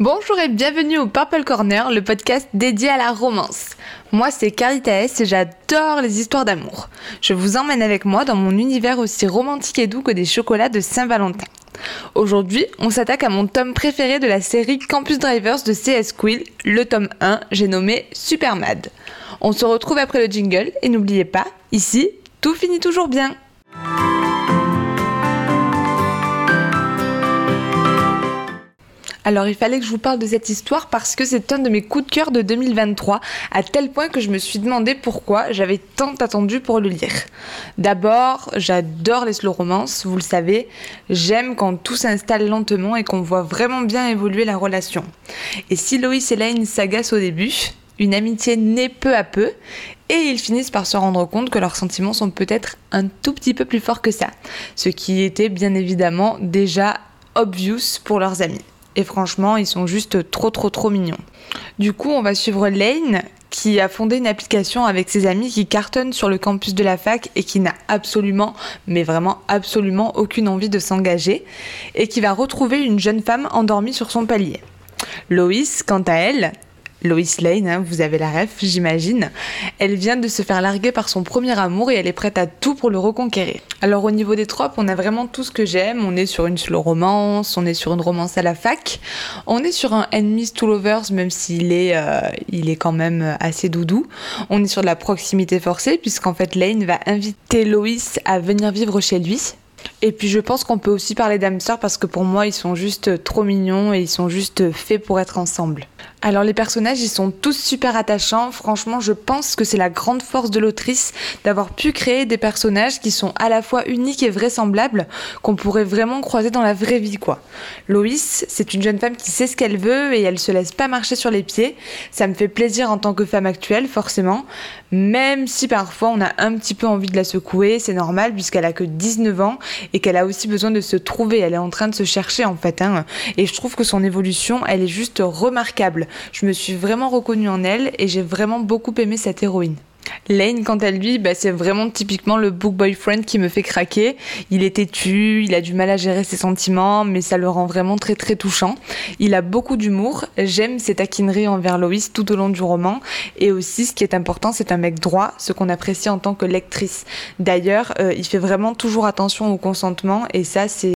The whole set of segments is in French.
Bonjour et bienvenue au Purple Corner, le podcast dédié à la romance. Moi c'est Carita S et j'adore les histoires d'amour. Je vous emmène avec moi dans mon univers aussi romantique et doux que des chocolats de Saint-Valentin. Aujourd'hui, on s'attaque à mon tome préféré de la série Campus Drivers de CS Quill, le tome 1, j'ai nommé Super Mad. On se retrouve après le jingle et n'oubliez pas, ici, tout finit toujours bien. Alors il fallait que je vous parle de cette histoire parce que c'est un de mes coups de cœur de 2023, à tel point que je me suis demandé pourquoi j'avais tant attendu pour le lire. D'abord, j'adore les slow romances, vous le savez, j'aime quand tout s'installe lentement et qu'on voit vraiment bien évoluer la relation. Et si Loïs et Lane s'agacent au début, une amitié naît peu à peu et ils finissent par se rendre compte que leurs sentiments sont peut-être un tout petit peu plus forts que ça, ce qui était bien évidemment déjà obvious pour leurs amis. Et franchement, ils sont juste trop trop trop mignons. Du coup, on va suivre Lane qui a fondé une application avec ses amis qui cartonne sur le campus de la fac et qui n'a absolument, mais vraiment absolument aucune envie de s'engager et qui va retrouver une jeune femme endormie sur son palier. Loïs, quant à elle, Lois Lane, hein, vous avez la ref, j'imagine. Elle vient de se faire larguer par son premier amour et elle est prête à tout pour le reconquérir. Alors au niveau des tropes, on a vraiment tout ce que j'aime. On est sur une slow romance, on est sur une romance à la fac, on est sur un enemies to lovers, même s'il est, euh, il est quand même assez doudou. On est sur de la proximité forcée, puisqu'en fait Lane va inviter Lois à venir vivre chez lui. Et puis je pense qu'on peut aussi parler d'âmes parce que pour moi ils sont juste trop mignons et ils sont juste faits pour être ensemble. Alors les personnages, ils sont tous super attachants. Franchement, je pense que c'est la grande force de l'autrice d'avoir pu créer des personnages qui sont à la fois uniques et vraisemblables, qu'on pourrait vraiment croiser dans la vraie vie, quoi. Loïs, c'est une jeune femme qui sait ce qu'elle veut et elle se laisse pas marcher sur les pieds. Ça me fait plaisir en tant que femme actuelle, forcément. Même si parfois on a un petit peu envie de la secouer, c'est normal puisqu'elle a que 19 ans et qu'elle a aussi besoin de se trouver. Elle est en train de se chercher en fait. Hein. Et je trouve que son évolution, elle est juste remarquable. Je me suis vraiment reconnue en elle et j'ai vraiment beaucoup aimé cette héroïne. Lane, quant à lui, bah, c'est vraiment typiquement le book boyfriend qui me fait craquer. Il est têtu, il a du mal à gérer ses sentiments, mais ça le rend vraiment très très touchant. Il a beaucoup d'humour, j'aime ses taquineries envers Loïs tout au long du roman, et aussi ce qui est important, c'est un mec droit, ce qu'on apprécie en tant que lectrice. D'ailleurs, euh, il fait vraiment toujours attention au consentement, et ça c'est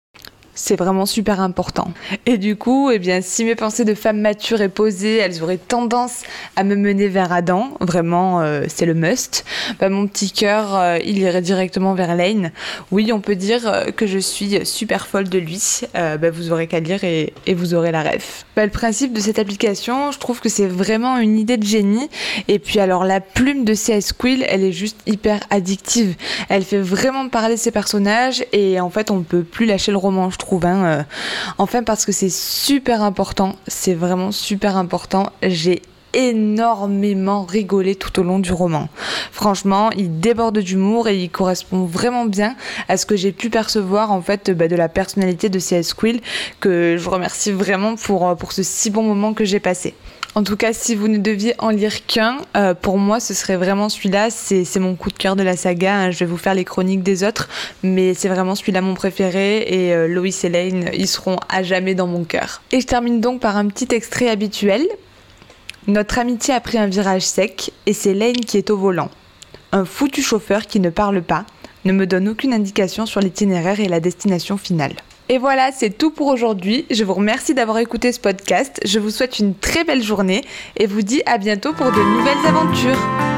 c'est vraiment super important. Et du coup, eh bien, si mes pensées de femme mature et posée, elles auraient tendance à me mener vers Adam, vraiment, euh, c'est le must, bah, mon petit cœur, euh, il irait directement vers Lane. Oui, on peut dire euh, que je suis super folle de lui. Bah, vous aurez qu'à lire et, vous aurez la ref. Bah, le principe de cette application, je trouve que c'est vraiment une idée de génie. Et puis alors, la plume de CS Quill, elle est juste hyper addictive. Elle fait vraiment parler ses personnages et en fait, on ne peut plus lâcher le roman. Hein, euh. Enfin, parce que c'est super important. C'est vraiment super important. J'ai énormément rigolé tout au long du roman. Franchement, il déborde d'humour et il correspond vraiment bien à ce que j'ai pu percevoir en fait bah, de la personnalité de C.S. Quill que je remercie vraiment pour, euh, pour ce si bon moment que j'ai passé. En tout cas, si vous ne deviez en lire qu'un, euh, pour moi, ce serait vraiment celui-là. C'est mon coup de cœur de la saga. Hein. Je vais vous faire les chroniques des autres, mais c'est vraiment celui-là mon préféré. Et euh, Lois et Lane, ils seront à jamais dans mon cœur. Et je termine donc par un petit extrait habituel. Notre amitié a pris un virage sec et c'est Lane qui est au volant. Un foutu chauffeur qui ne parle pas, ne me donne aucune indication sur l'itinéraire et la destination finale. Et voilà, c'est tout pour aujourd'hui. Je vous remercie d'avoir écouté ce podcast. Je vous souhaite une très belle journée et vous dis à bientôt pour de nouvelles aventures.